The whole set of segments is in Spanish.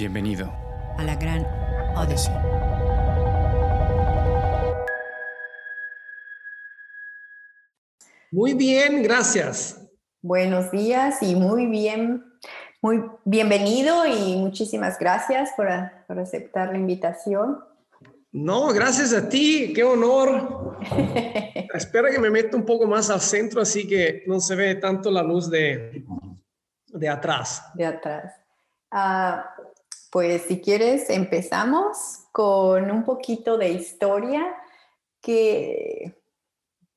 Bienvenido a la gran Odyssey. Muy bien, gracias. Buenos días y muy bien, muy bienvenido y muchísimas gracias por, por aceptar la invitación. No, gracias a ti, qué honor. Espera que me meta un poco más al centro, así que no se ve tanto la luz de, de atrás. De atrás. Ah, pues si quieres, empezamos con un poquito de historia que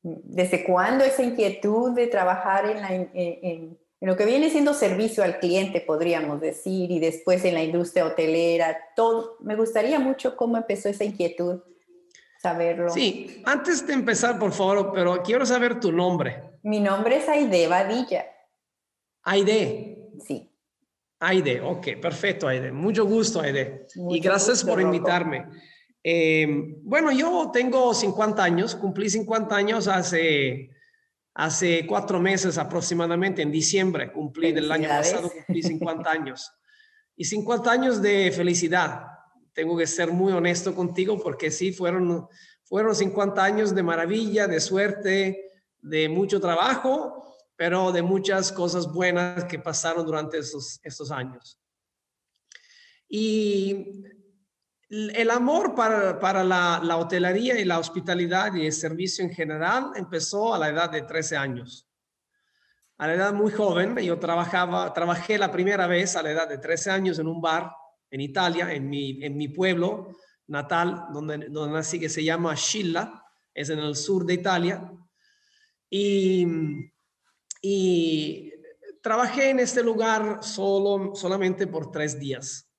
desde cuándo esa inquietud de trabajar en, en, en, lo que viene siendo servicio al cliente, podríamos decir, y después en la industria hotelera, todo. Me gustaría mucho cómo empezó esa inquietud, saberlo. Sí, antes de empezar, por favor, pero quiero saber tu nombre. Mi nombre es Aide Badilla. Aide. Sí. Aide, ok, perfecto, Aide. Mucho gusto, Aide. y gracias por invitarme. Eh, bueno, yo tengo 50 años, cumplí 50 años hace, hace cuatro meses aproximadamente, en diciembre, cumplí del año pasado, cumplí 50 años. Y 50 años de felicidad. Tengo que ser muy honesto contigo porque sí, fueron, fueron 50 años de maravilla, de suerte, de mucho trabajo, pero de muchas cosas buenas que pasaron durante estos, estos años. Y el amor para, para la, la, hotelería y la hospitalidad y el servicio en general empezó a la edad de 13 años. A la edad muy joven, yo trabajaba, trabajé la primera vez a la edad de 13 años en un bar en Italia, en mi, en mi pueblo natal, donde, donde nací, que se llama Scilla, es en el sur de Italia. Y, y trabajé en este lugar solo, solamente por tres días.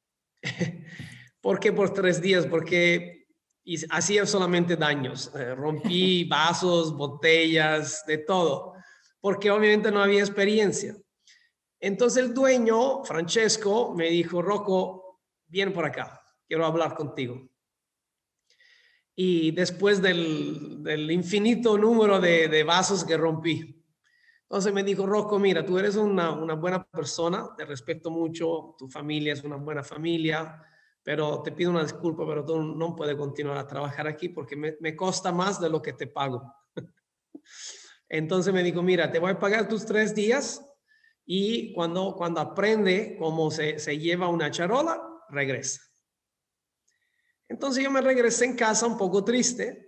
¿Por qué por tres días? Porque hacía solamente daños. Eh, rompí vasos, botellas, de todo. Porque obviamente no había experiencia. Entonces el dueño, Francesco, me dijo, Rocco, viene por acá. Quiero hablar contigo. Y después del, del infinito número de, de, vasos que rompí. Entonces me dijo, Rocco, mira, tú eres una, una buena persona, te respeto mucho, tu familia es una buena familia, pero te pido una disculpa, pero tú no puedes continuar a trabajar aquí porque me, me costa más de lo que te pago. Entonces me dijo, mira, te voy a pagar tus tres días y cuando, cuando aprende cómo se, se lleva una charola, regresa. Entonces yo me regresé en casa un poco triste,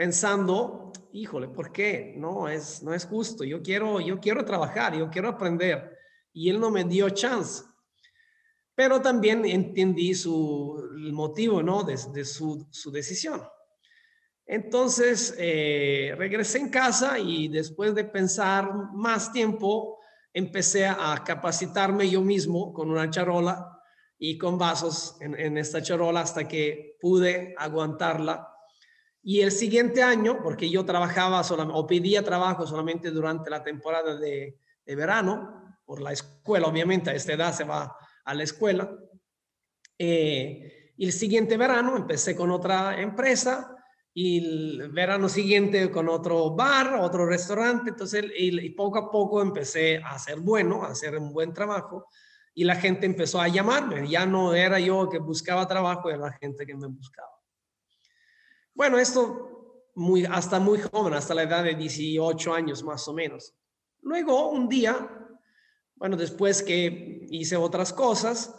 pensando, híjole, ¿por qué? No es, no es justo. Yo quiero, yo quiero trabajar, yo quiero aprender. Y él no me dio chance pero también entendí su el motivo, ¿no? De, de su, su, decisión. Entonces, eh, regresé en casa y después de pensar más tiempo, empecé a capacitarme yo mismo con una charola y con vasos en, en esta charola hasta que pude aguantarla. Y el siguiente año, porque yo trabajaba o pedía trabajo solamente durante la temporada de, de verano, por la escuela, obviamente a esta edad se va a la escuela. Eh, y el siguiente verano empecé con otra empresa y el verano siguiente con otro bar, otro restaurante. Entonces, y, y poco a poco empecé a hacer bueno, a hacer un buen trabajo y la gente empezó a llamarme. Ya no era yo que buscaba trabajo, era la gente que me buscaba. Bueno, esto muy, hasta muy joven, hasta la edad de 18 años más o menos. Luego, un día, bueno, después que hice otras cosas,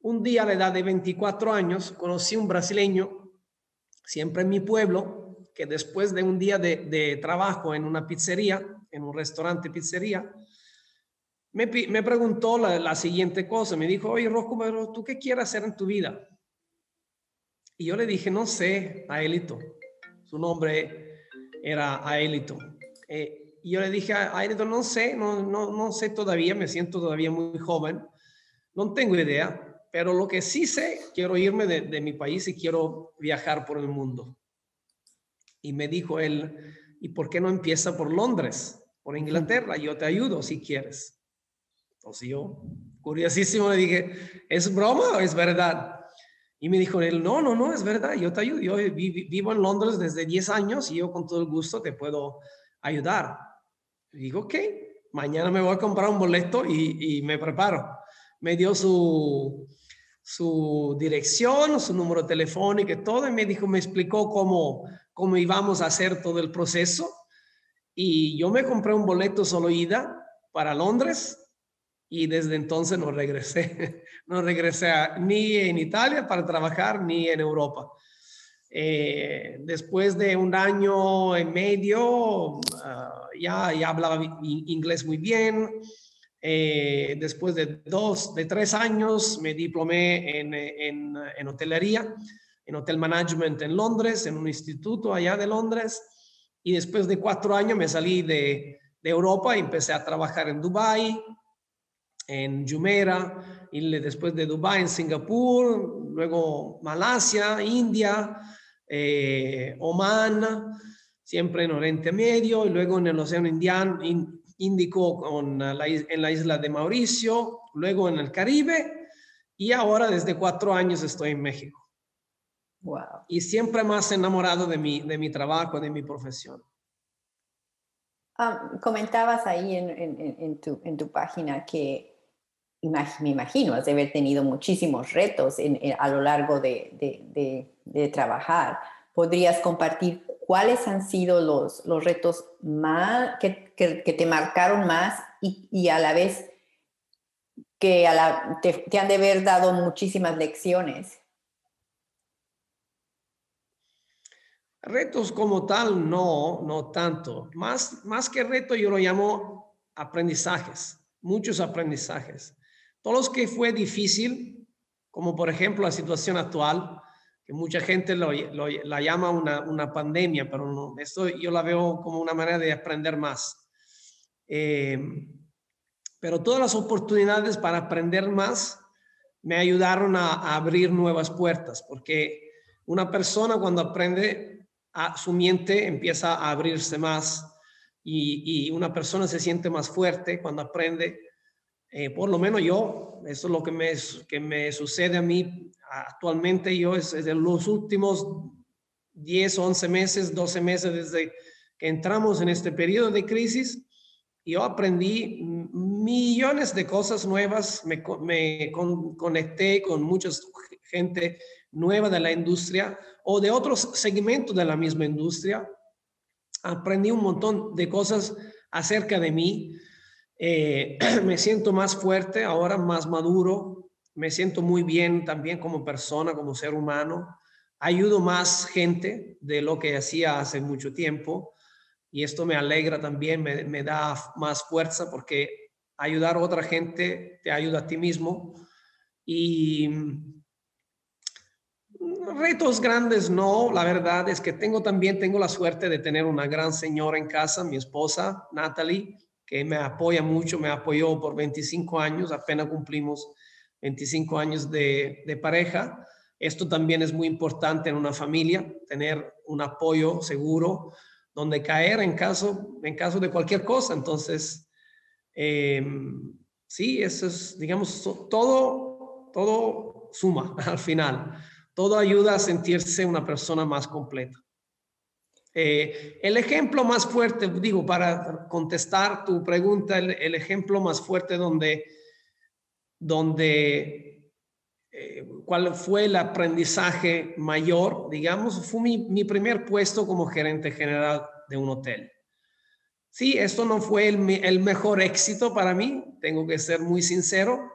un día a la edad de 24 años conocí un brasileño, siempre en mi pueblo, que después de un día de, trabajo en una pizzería, en un restaurante pizzería, me, preguntó la, la, siguiente cosa. Me dijo, oye, Rosco, pero ¿tú qué quieres hacer en tu vida? Y yo le dije, no sé, Aelito. Su nombre era Aelito. Eh, y yo le dije a Ayrton, no sé, no, no, no sé todavía, me siento todavía muy joven, no tengo idea, pero lo que sí sé, quiero irme de, de mi país y quiero viajar por el mundo. Y me dijo él, ¿y por qué no empieza por Londres, por Inglaterra? Yo te ayudo si quieres. Entonces yo, curiosísimo, le dije, ¿es broma o es verdad? Y me dijo él, no, no, no, es verdad, yo te ayudo. Yo vivo en Londres desde 10 años y yo con todo el gusto te puedo ayudar. Digo, ok, mañana me voy a comprar un boleto y, y me preparo. Me dio su, su dirección, su número telefónico y todo, y me dijo, me explicó cómo, cómo íbamos a hacer todo el proceso. Y yo me compré un boleto solo ida para Londres y desde entonces no regresé, no regresé ni en Italia para trabajar ni en Europa. Eh, después de un año y medio, ah, ya, ya hablaba inglés muy bien. Eh, después de dos, de tres años, me diplomé en, en, en, hotelería, en hotel management en Londres, en un instituto allá de Londres. Y después de cuatro años me salí de, de Europa y empecé a trabajar en Dubai, en Jumeirah, y después de Dubái en Singapur, luego Malasia, India, eh, Oman, siempre en Oriente Medio, y luego en el Océano Indiano, Índico con la, en la isla de Mauricio, luego en el Caribe, y ahora desde cuatro años estoy en México. Wow. Y siempre más enamorado de mi, de mi trabajo, de mi profesión. Ah, comentabas ahí en, en, en, tu, en tu página que me imagino, has de haber tenido muchísimos retos a lo largo de, trabajar. ¿Podrías compartir cuáles han sido los, retos más, que, te marcaron más y, a la vez que te, te han de haber dado muchísimas lecciones? Retos como tal, no, no tanto. Más, más que reto, yo lo llamo aprendizajes, muchos aprendizajes. Todos los que fue difícil, como por ejemplo la situación actual, que mucha gente lo, la llama una, una, pandemia, pero no, esto yo la veo como una manera de aprender más. Eh, pero todas las oportunidades para aprender más me ayudaron a, abrir nuevas puertas, porque una persona cuando aprende, a, su mente empieza a abrirse más y una persona se siente más fuerte cuando aprende eh, por lo menos yo, eso es lo que me, que me sucede a mí actualmente, yo es, en los últimos 10, 11 meses, 12 meses desde que entramos en este periodo de crisis, yo aprendí millones de cosas nuevas, me, me conecté con mucha gente nueva de la industria o de otros segmentos de la misma industria. Aprendí un montón de cosas acerca de mí, eh, me siento más fuerte, ahora más maduro, me siento muy bien también como persona, como ser humano, ayudo más gente de lo que hacía hace mucho tiempo y esto me alegra también, me, da más fuerza porque ayudar a otra gente te ayuda a ti mismo. Y mm, retos grandes no, la verdad es que tengo también, tengo la suerte de tener una gran señora en casa, mi esposa, Natalie, que me apoya mucho, me apoyó por 25 años, apenas cumplimos 25 años de, de pareja. Esto también es muy importante en una familia, tener un apoyo seguro donde caer en caso, en caso de cualquier cosa. Entonces, em, sí, eso es, digamos, todo, todo suma al final. Todo ayuda a sentirse una persona más completa. Eh, el ejemplo más fuerte, digo, para contestar tu pregunta, el, ejemplo más fuerte donde, donde eh, cuál fue el aprendizaje mayor, digamos, fue mi, primer puesto como gerente general de un hotel. Sí, esto no fue el, el mejor éxito para mí, tengo que ser muy sincero,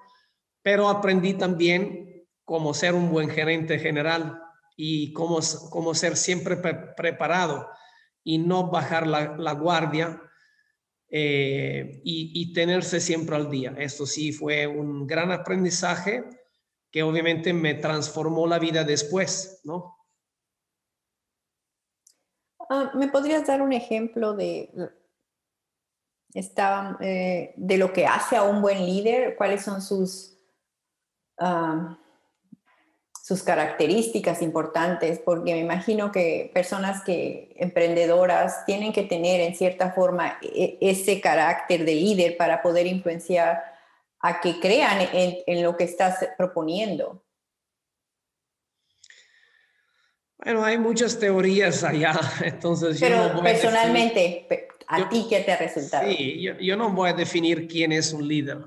pero aprendí también cómo ser un buen gerente general y cómo, cómo ser siempre preparado y no bajar la, guardia eh, y, tenerse siempre al día. Esto sí fue un gran aprendizaje que obviamente me transformó la vida después, ¿no? Ah, ¿Me podrías dar un ejemplo de, eh, de lo que hace a un buen líder? ¿Cuáles son sus... Ah, sus características importantes, porque me imagino que personas que emprendedoras tienen que tener en cierta forma e, ese carácter de líder para poder influenciar a que crean en, lo que estás proponiendo. Bueno, hay muchas teorías allá, entonces Pero personalmente, ¿a ti qué te ha resultado? Sí, yo, yo, no voy a definir quién es un líder.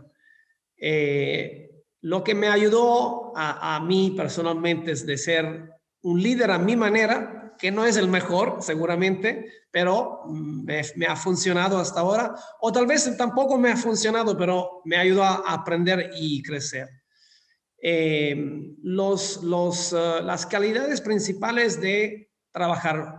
Eh, Lo que me ayudó a, mí personalmente es de ser un líder a mi manera, que no es el mejor seguramente, pero me, me, ha funcionado hasta ahora, o tal vez tampoco me ha funcionado, pero me ayudó a aprender y crecer. Eh, los, los, uh, las calidades principales de trabajar,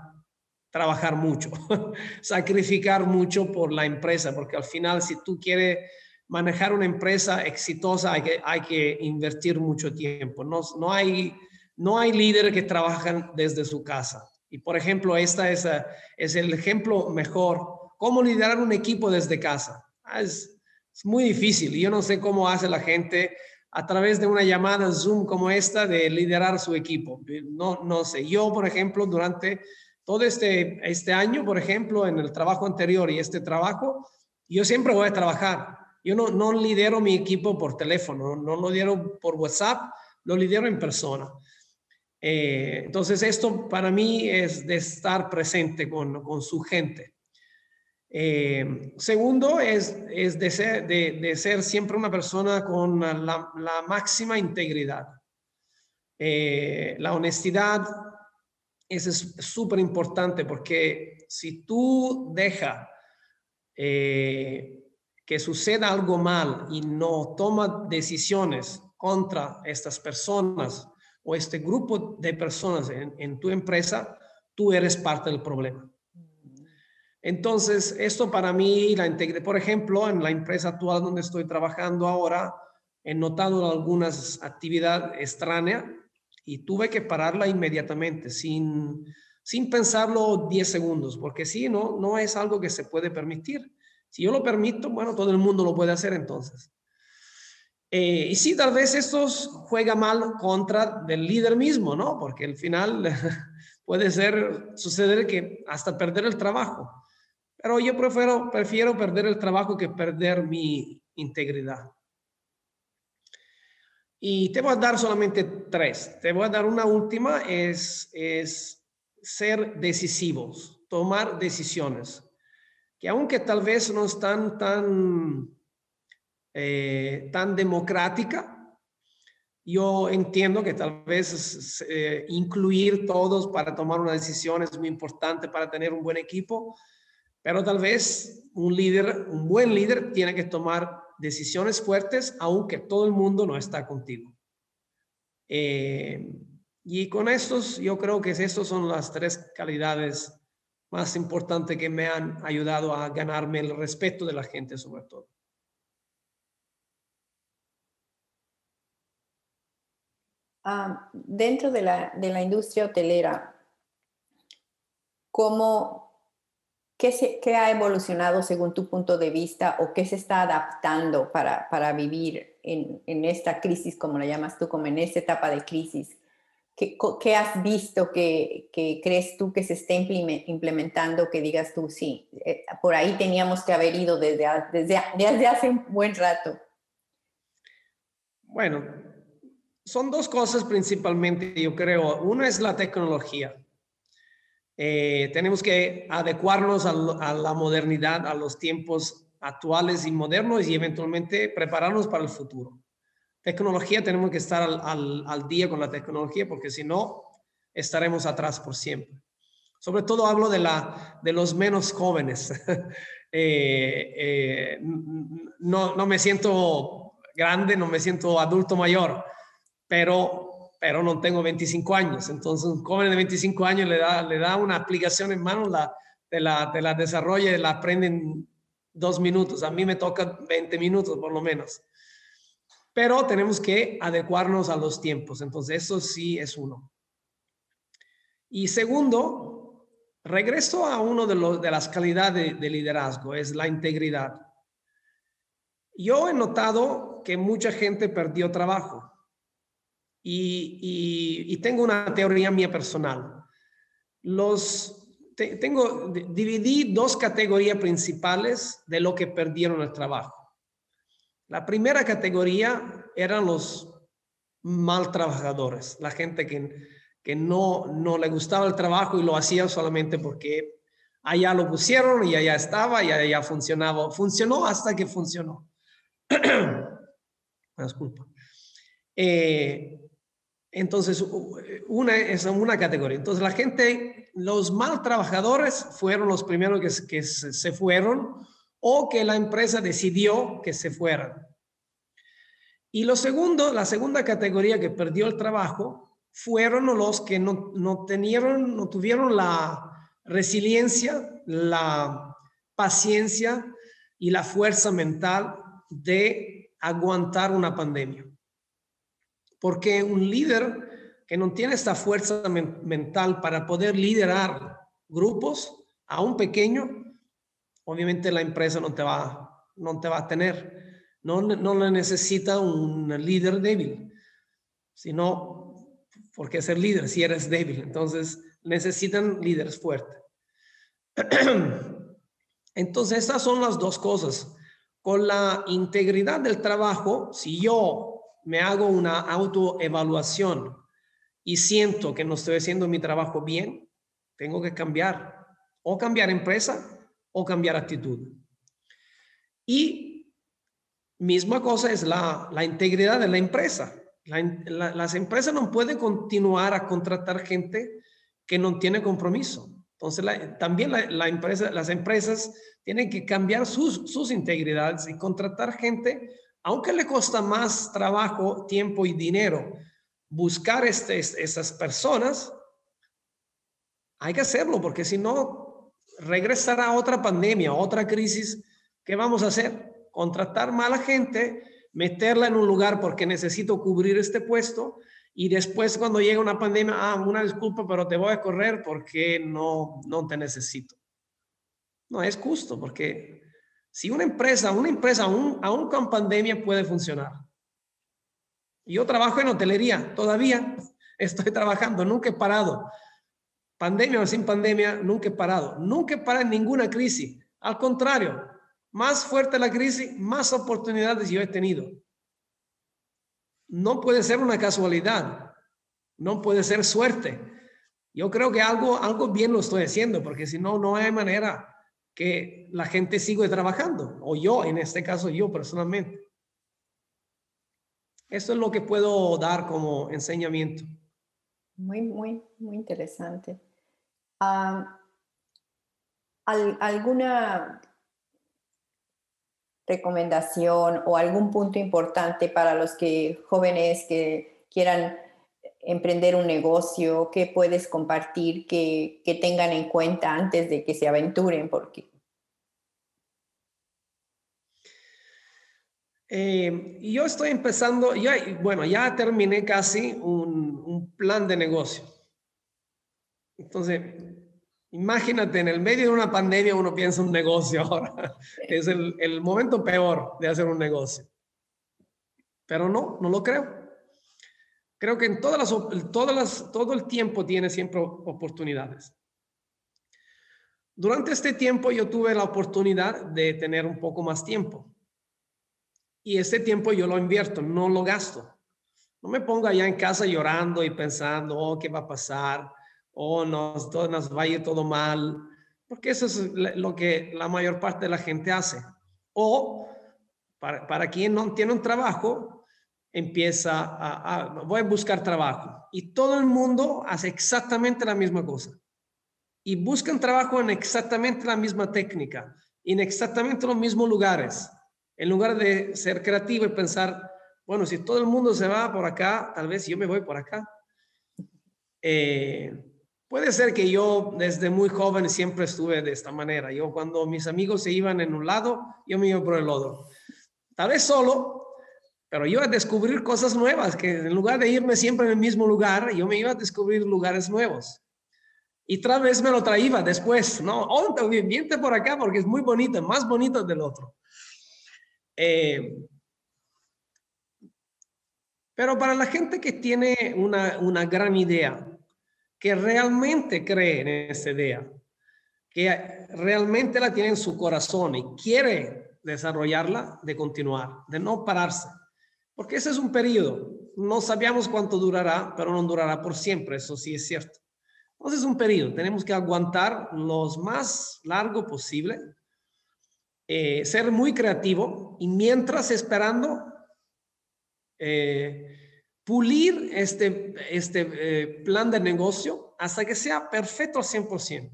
trabajar mucho, sacrificar mucho por la empresa, porque al final si tú quieres manejar una empresa exitosa hay que, hay que invertir mucho tiempo. No, no hay no hay líderes que trabajan desde su casa. Y por ejemplo, esta es, eh, es el ejemplo mejor. ¿Cómo liderar un equipo desde casa? Ah, es, es muy difícil. Yo no sé cómo hace la gente a través de una llamada Zoom como esta de liderar su equipo. No, no sé. Yo, por ejemplo, durante todo este, este año, por ejemplo, en el trabajo anterior y este trabajo, yo siempre voy a trabajar. Yo no, no lidero mi equipo por teléfono, no lo lidero por WhatsApp, lo lidero en persona. Eh, entonces, esto para mí es de estar presente con, con su gente. Eh, segundo, es, es de, ser, de, de, ser siempre una persona con la, la máxima integridad. Eh, la honestidad es súper importante porque si tú dejas eh, que suceda algo mal y no toma decisiones contra estas personas, o este grupo de personas en, tu empresa, tú eres parte del problema. Entonces, esto para mí, la integridad, por ejemplo, en la empresa actual donde estoy trabajando ahora, he notado algunas actividades extrañas y tuve que pararla inmediatamente, sin, sin pensarlo 10 segundos, porque si no, no es algo que se puede permitir. Si yo lo permito, bueno, todo el mundo lo puede hacer entonces. Eh, y sí, tal vez esto juega mal contra del líder mismo, ¿no? Porque al final puede ser, suceder que hasta perder el trabajo. Pero yo prefiero, prefiero perder el trabajo que perder mi integridad. Y te voy a dar solamente tres. Te voy a dar una última, es, es ser decisivos, tomar decisiones, que aunque tal vez no están tan eh, tan democrática. Yo entiendo que tal vez eh, incluir todos para tomar una decisión es muy importante para tener un buen equipo, pero tal vez un líder, un buen líder, tiene que tomar decisiones fuertes aunque todo el mundo no está contigo. Eh, y con estos, yo creo que estas son las tres calidades más importantes que me han ayudado a ganarme el respeto de la gente sobre todo. Ah, dentro de la, de la, industria hotelera, ¿cómo, qué, se, ¿qué, ha evolucionado según tu punto de vista o qué se está adaptando para, para vivir en, en, esta crisis, como la llamas tú, como en esta etapa de crisis? ¿Qué, qué has visto que, que, crees tú que se esté implementando que digas tú, sí, eh, por ahí teníamos que haber ido desde, desde, desde hace un buen rato? Bueno, son dos cosas principalmente, yo creo. Una es la tecnología. Eh, tenemos que adecuarnos a, a, la modernidad, a los tiempos actuales y modernos y eventualmente prepararnos para el futuro. Tecnología, tenemos que estar al, día con la tecnología porque si no, estaremos atrás por siempre. Sobre todo hablo de, la, de los menos jóvenes. eh, eh, no, me siento grande, no me siento adulto mayor pero, pero no tengo 25 años. Entonces, un joven de 25 años le da, una aplicación en mano, la, la, de la desarrolla y la aprende en dos minutos. A mí me toca 20 minutos por lo menos. Pero tenemos que adecuarnos a los tiempos. Entonces, eso sí es uno. Y segundo, regreso a uno de, los, de las calidades de, de liderazgo, es la integridad. Yo he notado que mucha gente perdió trabajo y, tengo una teoría mía personal. Los, tengo, dividí dos categorías principales de lo que perdieron el trabajo. La primera categoría eran los mal trabajadores, la gente que, que no, no le gustaba el trabajo y lo hacía solamente porque allá lo pusieron y allá estaba y allá funcionaba. Funcionó hasta que funcionó. Disculpa. Eh, entonces, una es una categoría. Entonces, la gente, los mal trabajadores fueron los primeros que, que se fueron o que la empresa decidió que se fueran. Y lo segundo, la segunda categoría que perdió el trabajo fueron los que no, no, tenieron, no tuvieron la resiliencia, la paciencia y la fuerza mental de aguantar una pandemia. Porque un líder que no tiene esta fuerza mental para poder liderar grupos, a un pequeño, obviamente la empresa no te va, no te va a tener. No, no le necesita un líder débil, sino porque ser líder si eres débil. Entonces necesitan líderes fuertes. Entonces estas son las dos cosas. Con la integridad del trabajo, si yo me hago una autoevaluación y siento que no estoy haciendo mi trabajo bien, tengo que cambiar o cambiar empresa o cambiar actitud. Y misma cosa es la, la integridad de la empresa. las empresas no pueden continuar a contratar gente que no tiene compromiso. Entonces, también la, empresa, las empresas tienen que cambiar sus, sus integridades y contratar gente, aunque le cuesta más trabajo, tiempo y dinero buscar esas personas, hay que hacerlo, porque si no, regresará otra pandemia, otra crisis, ¿qué vamos a hacer? Contratar mala gente, meterla en un lugar porque necesito cubrir este puesto y después cuando llega una pandemia, ah, una disculpa, pero te voy a correr porque no, no te necesito. No es justo porque si una empresa, una empresa aún, aún con pandemia puede funcionar. Yo trabajo en hotelería, todavía estoy trabajando, nunca he parado. Pandemia o sin pandemia, nunca he parado. Nunca he parado en ninguna crisis. Al contrario, más fuerte la crisis, más oportunidades yo he tenido. No puede ser una casualidad. No puede ser suerte. Yo creo que algo, algo bien lo estoy haciendo, porque si no, no hay manera que la gente siga trabajando. O yo, en este caso, yo personalmente. Eso es lo que puedo dar como enseñamiento. Muy, muy, muy interesante. ¿Alguna recomendación o algún punto importante para los que jóvenes que quieran emprender un negocio que puedes compartir que, tengan en cuenta antes de que se aventuren? Porque eh, yo estoy empezando, ya, bueno, ya terminé casi un plan de negocio. Entonces, imagínate, en el medio de una pandemia uno piensa un negocio ahora. Es el, el momento peor de hacer un negocio. Pero no, no lo creo. Creo que en todas las, todas las, todo el tiempo tiene siempre oportunidades. Durante este tiempo yo tuve la oportunidad de tener un poco más tiempo. Y este tiempo yo lo invierto, no lo gasto. No me pongo allá en casa llorando y pensando, oh, ¿qué va a pasar? O nos, todo, nos va a ir todo mal, porque eso es lo que la mayor parte de la gente hace. O para, para quien no tiene un trabajo, empieza a, a, voy a buscar trabajo. Y todo el mundo hace exactamente la misma cosa. Y buscan trabajo en exactamente la misma técnica, en exactamente los mismos lugares. En lugar de ser creativo y pensar, bueno, si todo el mundo se va por acá, tal vez yo me voy por acá. Eh, Puede ser que yo desde muy joven siempre estuve de esta manera. Yo cuando mis amigos se iban en un lado, yo me iba por el otro. Tal vez solo, pero yo a descubrir cosas nuevas, que en lugar de irme siempre en el mismo lugar, yo me iba a descubrir lugares nuevos. Y tal vez me lo traía después, ¿no? Oh, viente por acá porque es muy bonito, más bonito del otro. Eh, pero para la gente que tiene una, una gran idea, que realmente cree en esa idea, que realmente la tiene en su corazón y quiere desarrollarla, de continuar, de no pararse. Porque ese es un periodo. No sabíamos cuánto durará, pero no durará por siempre, eso sí es cierto. Entonces es un periodo, tenemos que aguantar lo más largo posible, eh, ser muy creativo y mientras esperando, eh, pulir este, este eh, plan de negocio hasta que sea perfecto al 100%.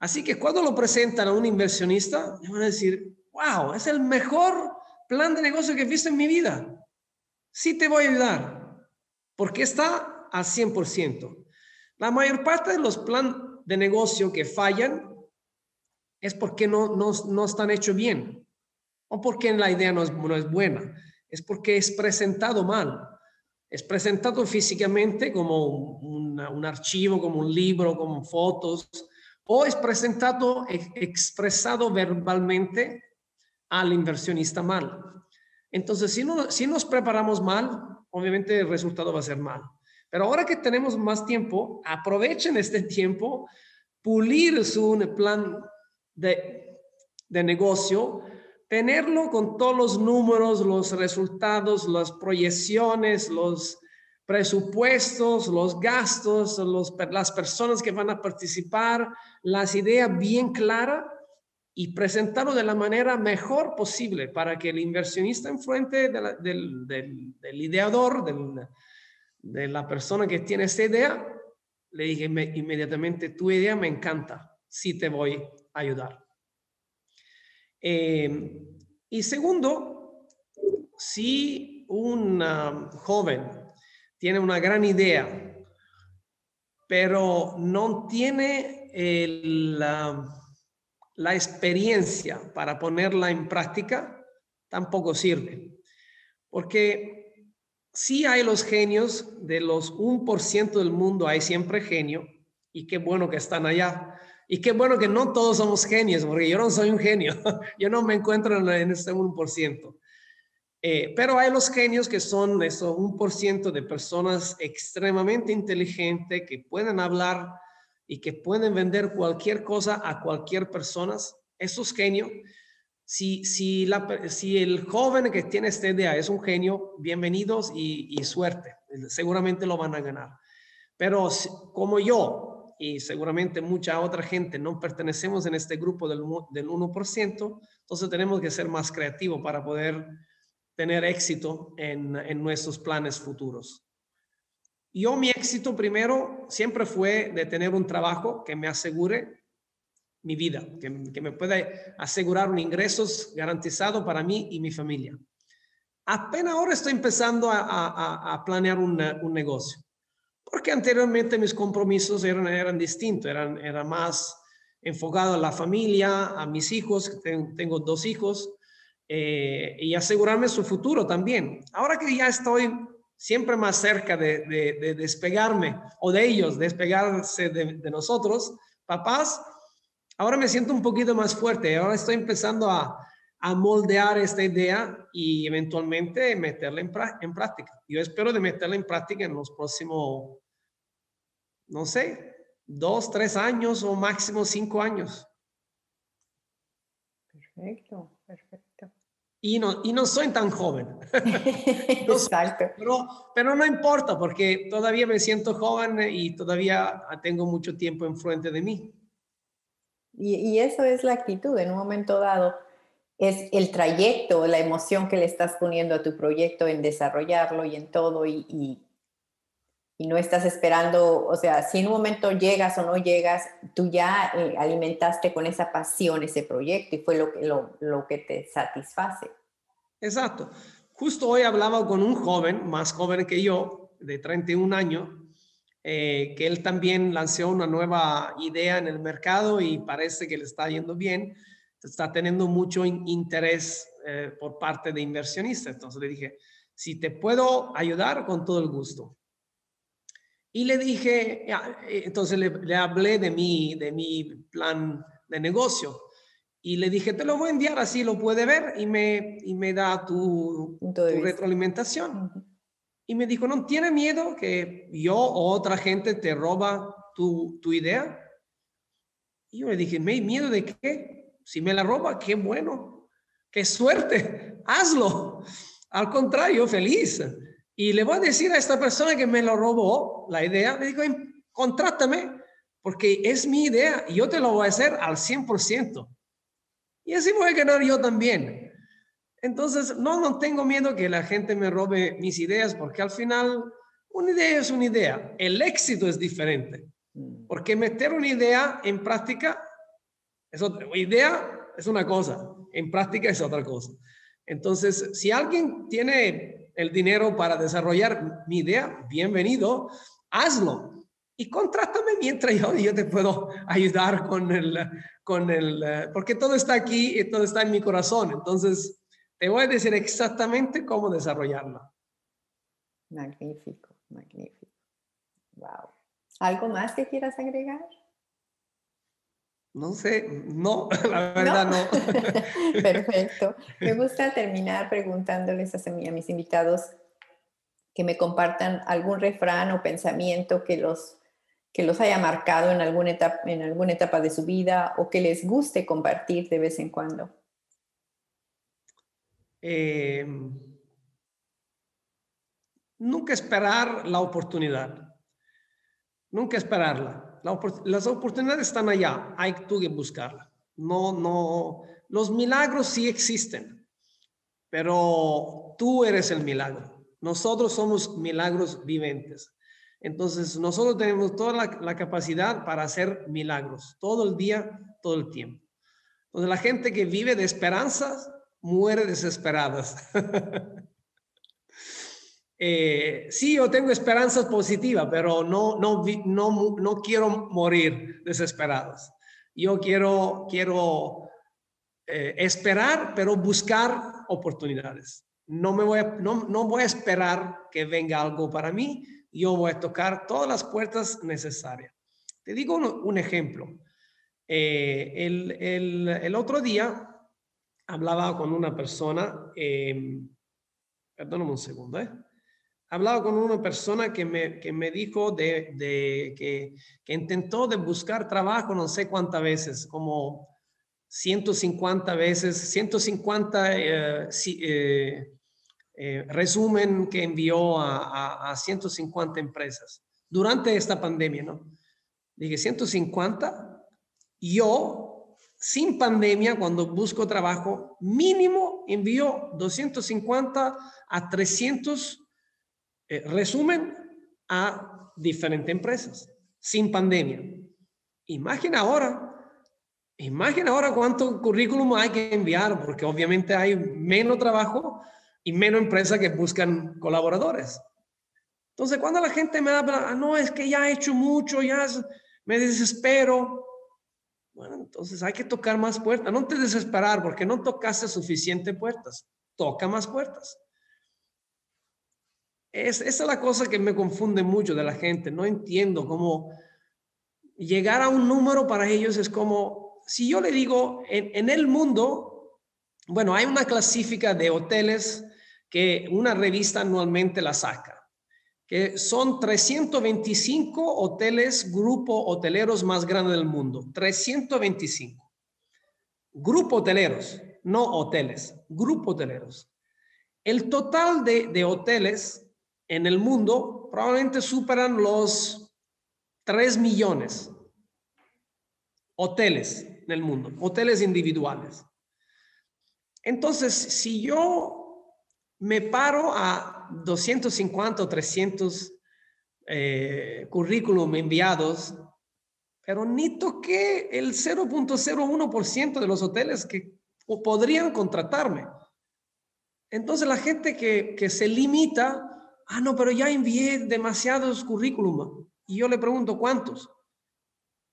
Así que cuando lo presentan a un inversionista, van a decir, wow, es el mejor plan de negocio que he visto en mi vida. Sí te voy a ayudar, porque está al 100%. La mayor parte de los planes de negocio que fallan es porque no, no, no están hechos bien o porque la idea no es, no es buena. Es porque es presentado mal. Es presentado físicamente como un, un archivo, como un libro, como fotos, o es presentado, expresado verbalmente al inversionista mal. Entonces, si, no, si nos preparamos mal, obviamente el resultado va a ser mal. Pero ahora que tenemos más tiempo, aprovechen este tiempo, pulir su plan de, de negocio, tenerlo con todos los números, los resultados, las proyecciones, los presupuestos, los gastos, las personas que van a participar, las ideas bien claras y presentarlo de la manera mejor posible para que el inversionista enfrente del, del, ideador, de la persona que tiene esa idea, le dije inmediatamente, tu idea me encanta, sí te voy a ayudar. Eh, y segundo, si un joven tiene una gran idea, pero no tiene la experiencia para ponerla en práctica tampoco sirve. Porque si hay los genios, de los 1% del mundo hay siempre genio, y qué bueno que están allá. Y qué bueno que no todos somos genios, porque yo no soy un genio, yo no me encuentro en este 1%. Eh, pero hay los genios que son eso, un por ciento de personas extremadamente inteligentes que pueden hablar y que pueden vender cualquier cosa a cualquier persona, esos genios, si, si, la, si el joven que tiene esta idea es un genio, bienvenidos y, suerte, seguramente lo van a ganar. Pero como yo y seguramente mucha otra gente no pertenecemos en este grupo del, del 1%, entonces tenemos que ser más creativos para poder tener éxito en, en nuestros planes futuros. Yo mi éxito primero siempre fue de tener un trabajo que me asegure mi vida, que, me pueda asegurar un ingresos garantizado para mí y mi familia. Apenas ahora estoy empezando a, planear un negocio, porque anteriormente mis compromisos eran, eran distintos, eran, era más enfocado a la familia, a mis hijos, tengo, dos hijos, eh, y asegurarme su futuro también. Ahora que ya estoy siempre más cerca de, despegarme o de ellos, despegarse de, nosotros, papás, ahora me siento un poquito más fuerte, ahora estoy empezando a, moldear esta idea y eventualmente meterla en, en, práctica. Yo espero de meterla en práctica en los próximos, no sé, dos, tres años o máximo cinco años. Perfecto, perfecto y no, y no soy tan joven. Exacto. Pero, pero no importa porque todavía me siento joven y todavía tengo mucho tiempo enfrente de mí. Y, y, eso es la actitud en un momento dado. Es el trayecto, la emoción que le estás poniendo a tu proyecto en desarrollarlo y en todo y, y, no estás esperando, o sea, si en un momento llegas o no llegas, tú ya eh, alimentaste con esa pasión ese proyecto y fue lo lo, lo que te satisface. Exacto. Justo hoy hablaba con un joven, más joven que yo, de 31 años, eh, que él también lanzó una nueva idea en el mercado y parece que le está yendo bien, está teniendo mucho interés eh, por parte de inversionistas. Entonces le dije, si te puedo ayudar, con todo el gusto. Y le dije, eh, entonces le, hablé de mi, de mi plan de negocio. Y le dije, te lo voy a enviar así lo puede ver y me, y me da tu, tu retroalimentación. Y me dijo, ¿no tiene miedo que yo o otra gente te roba tu, tu idea? Y yo le dije, ¿me miedo de qué? Si me la roba, qué bueno, qué suerte, hazlo. Al contrario, feliz. Y le voy a decir a esta persona que me lo robó la idea, le digo, contrátame, porque es mi idea y yo te lo voy a hacer al 100%. Y así voy a ganar yo también. Entonces, no, no tengo miedo que la gente me robe mis ideas porque al final una idea es una idea. El éxito es diferente. Mm. Porque meter una idea en práctica es otra. Idea es una cosa, en práctica es otra cosa. Entonces, si alguien tiene el dinero para desarrollar mi idea, bienvenido, hazlo. Y contrátame mientras yo, yo te puedo ayudar con el, con el, porque todo está aquí y todo está en mi corazón. Entonces, te voy a decir exactamente cómo desarrollarla. Magnífico, magnífico. Wow. ¿Algo más que quieras agregar? No sé, no, la verdad no. Perfecto. Me gusta terminar preguntándoles a, a mis invitados que me compartan algún refrán o pensamiento que los, que los haya marcado en alguna, etapa, en alguna etapa de su vida o que les guste compartir de vez en cuando. Em, nunca esperar la oportunidad. Nunca esperarla. Las oportunidades están allá, hay tú que buscarla. No, no, los milagros sí existen, pero tú eres el milagro. Nosotros somos milagros viventes. Entonces, nosotros tenemos toda la, capacidad para hacer milagros, todo el día, todo el tiempo. Entonces, la gente que vive de esperanzas muere desesperadas. Eh, sí, yo tengo esperanzas positivas, pero no, no, no, no quiero morir desesperadas. Yo quiero, quiero eh, esperar, pero buscar oportunidades. No, me voy a, no, no voy a esperar que venga algo para mí. Yo voy a tocar todas las puertas necesarias. Te digo un, ejemplo. Eh, el, el, el, otro día hablaba con una persona, eh, perdóname un segundo, ¿eh? Hablaba con una persona que me, que me dijo de, de que, que, intentó de buscar trabajo no sé cuántas veces, como 150 veces, 150 eh, eh, eh, resumen que envió a, a, a 150 empresas durante esta pandemia, ¿no? Dije, 150, yo sin pandemia, cuando busco trabajo, mínimo envío 250 a 300 eh, resumen a diferentes empresas, sin pandemia. Imagina ahora, imagina ahora cuánto currículum hay que enviar, porque obviamente hay menos trabajo y menos empresas que buscan colaboradores. Entonces, cuando la gente me habla, ah, no, es que ya he hecho mucho, ya me desespero, bueno, entonces hay que tocar más puertas. No te desesperar porque no tocaste suficiente puertas. Toca más puertas. Es, esa es la cosa que me confunde mucho de la gente. No entiendo cómo llegar a un número para ellos es como, si yo le digo, en, en el mundo, bueno, hay una clasifica de hoteles que una revista anualmente la saca que son 325 hoteles, grupo hoteleros más grandes del mundo. 325. Grupo hoteleros, no hoteles, grupo hoteleros. El total de, de hoteles en el mundo probablemente superan los 3 millones. Hoteles en el mundo, hoteles individuales. Entonces, si yo me paro a 250 o 300 eh, currículum enviados, pero ni toqué el 0.01% de los hoteles que podrían contratarme. Entonces la gente que, que se limita, ah, no, pero ya envié demasiados currículum. Y yo le pregunto, ¿cuántos?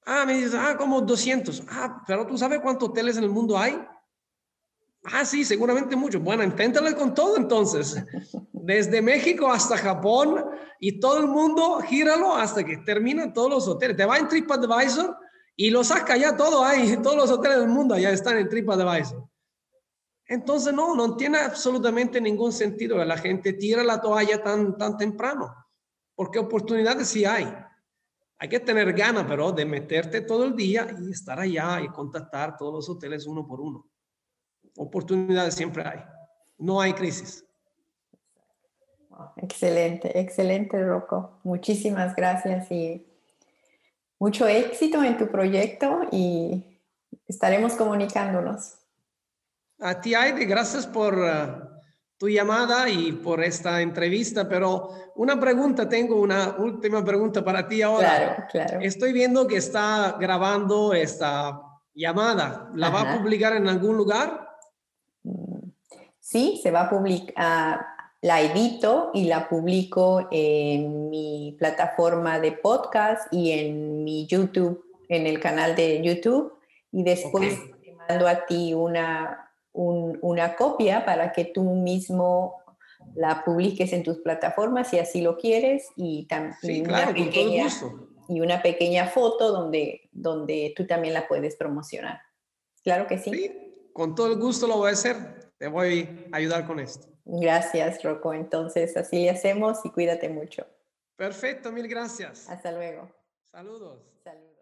Ah, me dice, ah, como 200. Ah, pero tú sabes cuántos hoteles en el mundo hay? Ah, sí, seguramente mucho. Bueno, inténtale con todo entonces. Desde México hasta Japón y todo el mundo, gíralo hasta que terminen todos los hoteles. Te va en TripAdvisor y lo saca ya todo ahí. Todos los hoteles del mundo ya están en TripAdvisor. Entonces, no, no tiene absolutamente ningún sentido que la gente tira la toalla tan, tan temprano. Porque oportunidades sí hay. Hay que tener ganas, pero de meterte todo el día y estar allá y contactar todos los hoteles uno por uno oportunidades siempre hay. No hay crisis. Excelente, excelente, Rocco. Muchísimas gracias y mucho éxito en tu proyecto y estaremos comunicándonos. A ti, Aide, gracias por uh, tu llamada y por esta entrevista, pero una pregunta, tengo una última pregunta para ti ahora. Claro, claro. Estoy viendo que está grabando esta llamada. ¿La va a Ajá. publicar en algún lugar? Sí, se va a publicar, la edito y la publico en mi plataforma de podcast y en mi YouTube, en el canal de YouTube. Y después Ok. te mando a ti una, un- una copia para que tú mismo la publiques en tus plataformas si así lo quieres y, tam- y Sí, una claro, pequeña- y una pequeña foto donde, donde tú también la puedes promocionar. Claro que sí. Sí, con todo el gusto lo voy a hacer. Te voy a ayudar con esto. Gracias, Rocco. Entonces, así le hacemos y cuídate mucho. Perfecto, mil gracias. Hasta luego. Saludos. Saludos.